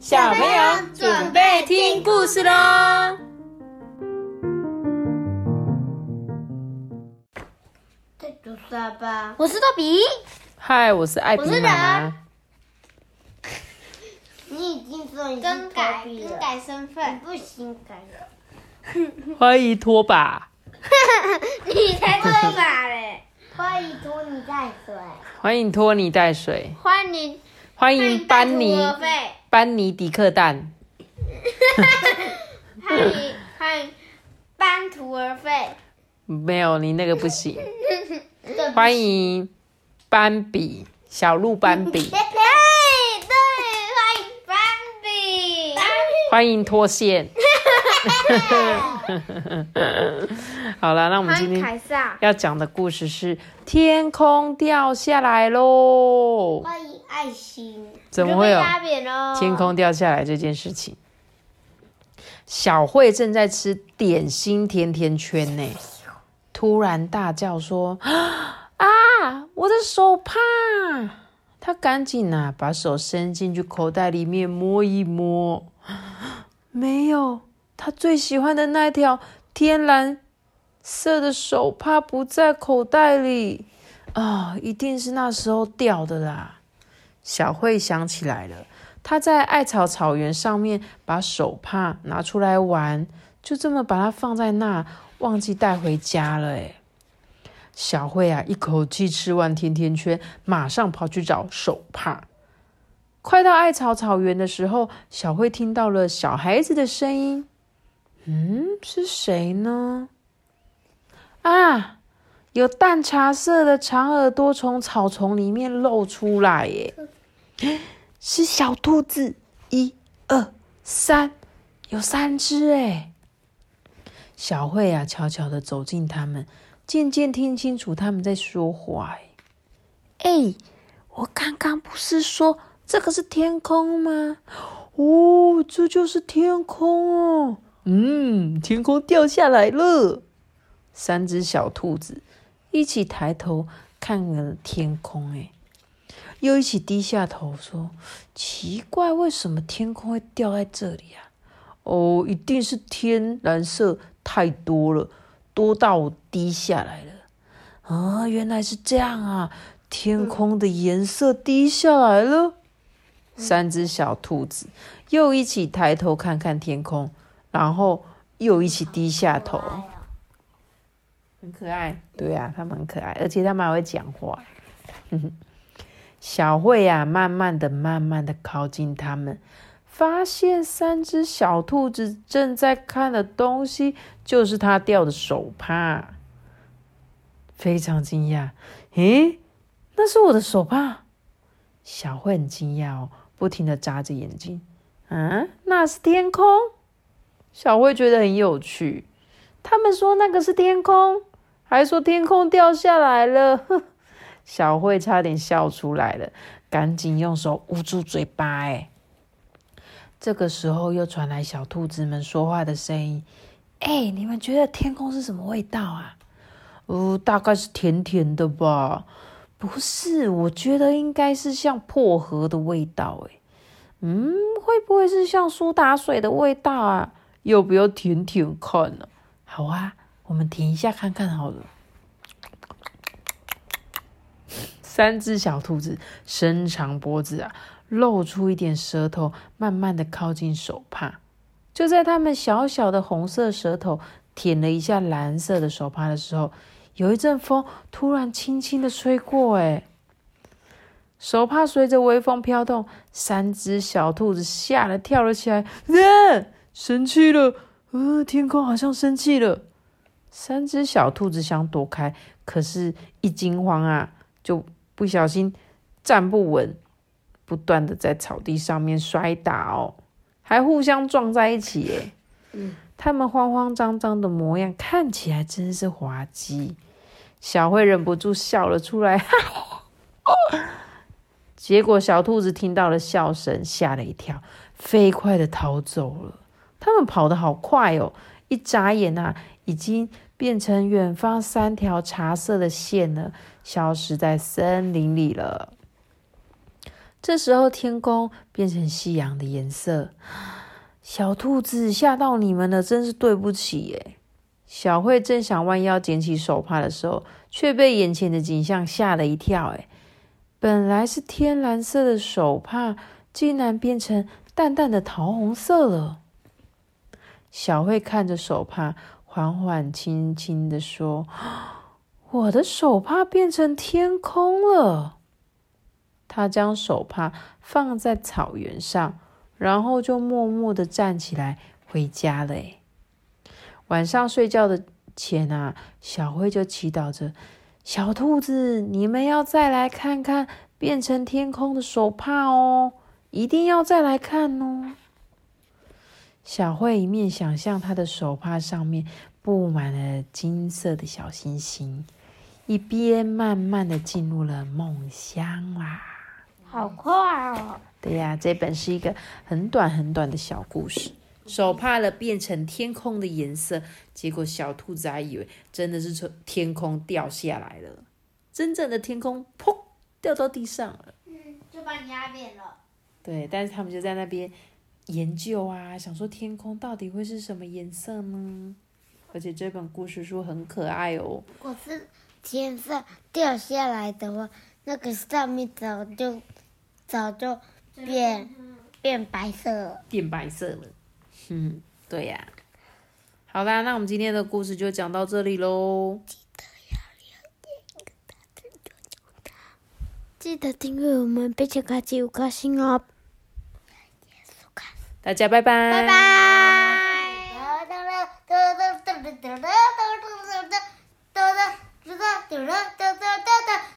小朋友准备听故事喽！在读沙吧。我是豆比，嗨，我是艾比我是妈妈。你已经说你更改更改身你份，不行改了。欢迎拖把，你才拖把嘞！欢迎拖泥带水。欢迎拖泥带水，欢迎欢迎班尼班尼迪克蛋，欢迎欢迎班徒儿费，没有你那个不行。对 欢迎斑比，小鹿斑比，对对，欢迎班比，欢迎脱线。好了，那我们今天要讲的故事是天空掉下来喽。爱心。怎么会有？天空掉下来这件事情？小慧正在吃点心甜甜圈呢，突然大叫说：“啊，我的手帕！”她赶紧啊，把手伸进去口袋里面摸一摸，没有，她最喜欢的那条天蓝色的手帕不在口袋里啊，一定是那时候掉的啦。小慧想起来了，她在艾草草原上面把手帕拿出来玩，就这么把它放在那，忘记带回家了。哎，小慧啊，一口气吃完甜甜圈，马上跑去找手帕。快到艾草草原的时候，小慧听到了小孩子的声音。嗯，是谁呢？啊，有淡茶色的长耳朵从草丛里面露出来，耶！是小兔子，一、二、三，有三只哎。小慧啊，悄悄的走近他们，渐渐听清楚他们在说话。哎，我刚刚不是说这个是天空吗？哦，这就是天空哦。嗯，天空掉下来了。三只小兔子一起抬头看了天空，哎。又一起低下头说：“奇怪，为什么天空会掉在这里啊？哦，一定是天蓝色太多了，多到我滴下来了。啊，原来是这样啊！天空的颜色滴下来了。”三只小兔子又一起抬头看看天空，然后又一起低下头，很可爱。对呀、啊，它们很可爱，而且它们还会讲话。哼哼。小慧呀、慢慢的、慢慢的靠近他们，发现三只小兔子正在看的东西就是它掉的手帕，非常惊讶。诶，那是我的手帕！小慧很惊讶哦，不停的眨着眼睛。啊，那是天空！小慧觉得很有趣。他们说那个是天空，还说天空掉下来了。小慧差点笑出来了，赶紧用手捂住嘴巴。哎，这个时候又传来小兔子们说话的声音。哎，你们觉得天空是什么味道啊？哦，大概是甜甜的吧？不是，我觉得应该是像薄荷的味道。哎，嗯，会不会是像苏打水的味道啊？要不要舔舔看呢？好啊，我们停一下看看好了。三只小兔子伸长脖子啊，露出一点舌头，慢慢的靠近手帕。就在它们小小的红色舌头舔了一下蓝色的手帕的时候，有一阵风突然轻轻的吹过，哎，手帕随着微风飘动，三只小兔子吓得跳了起来，啊，生气了，呃，天空好像生气了。三只小兔子想躲开，可是一惊慌啊，就不小心站不稳，不断的在草地上面摔打哦，还互相撞在一起耶。嗯，他们慌慌张张的模样看起来真是滑稽。小慧忍不住笑了出来，哈哈。结果小兔子听到了笑声，吓了一跳，飞快的逃走了。他们跑得好快哦，一眨眼啊，已经变成远方三条茶色的线了，消失在森林里了。这时候天空变成夕阳的颜色。小兔子吓到你们了，真是对不起耶！小慧正想弯腰捡起手帕的时候，却被眼前的景象吓了一跳。哎，本来是天蓝色的手帕，竟然变成淡淡的桃红色了。小慧看着手帕，缓缓轻轻的说：“我的手帕变成天空了。”她将手帕放在草原上，然后就默默的站起来回家了。晚上睡觉的前啊，小慧就祈祷着：“小兔子，你们要再来看看变成天空的手帕哦，一定要再来看哦。”小慧一面想象她的手帕上面布满了金色的小星星，一边慢慢的进入了梦乡啦。好快哦！对呀，这本是一个很短很短的小故事。手帕了变成天空的颜色，结果小兔子还以为真的是从天空掉下来了，真正的天空砰掉到地上了。嗯，就把你压扁了。对，但是他们就在那边研究啊，想说天空到底会是什么颜色呢？而且这本故事书很可爱哦。如果是天色掉下来的话，那个上面早就早就变变白色了。变白色了。嗯，对呀。好啦，那我们今天的故事就讲到这里喽。记得订阅我们，并且开启五颗星哦。大家拜拜。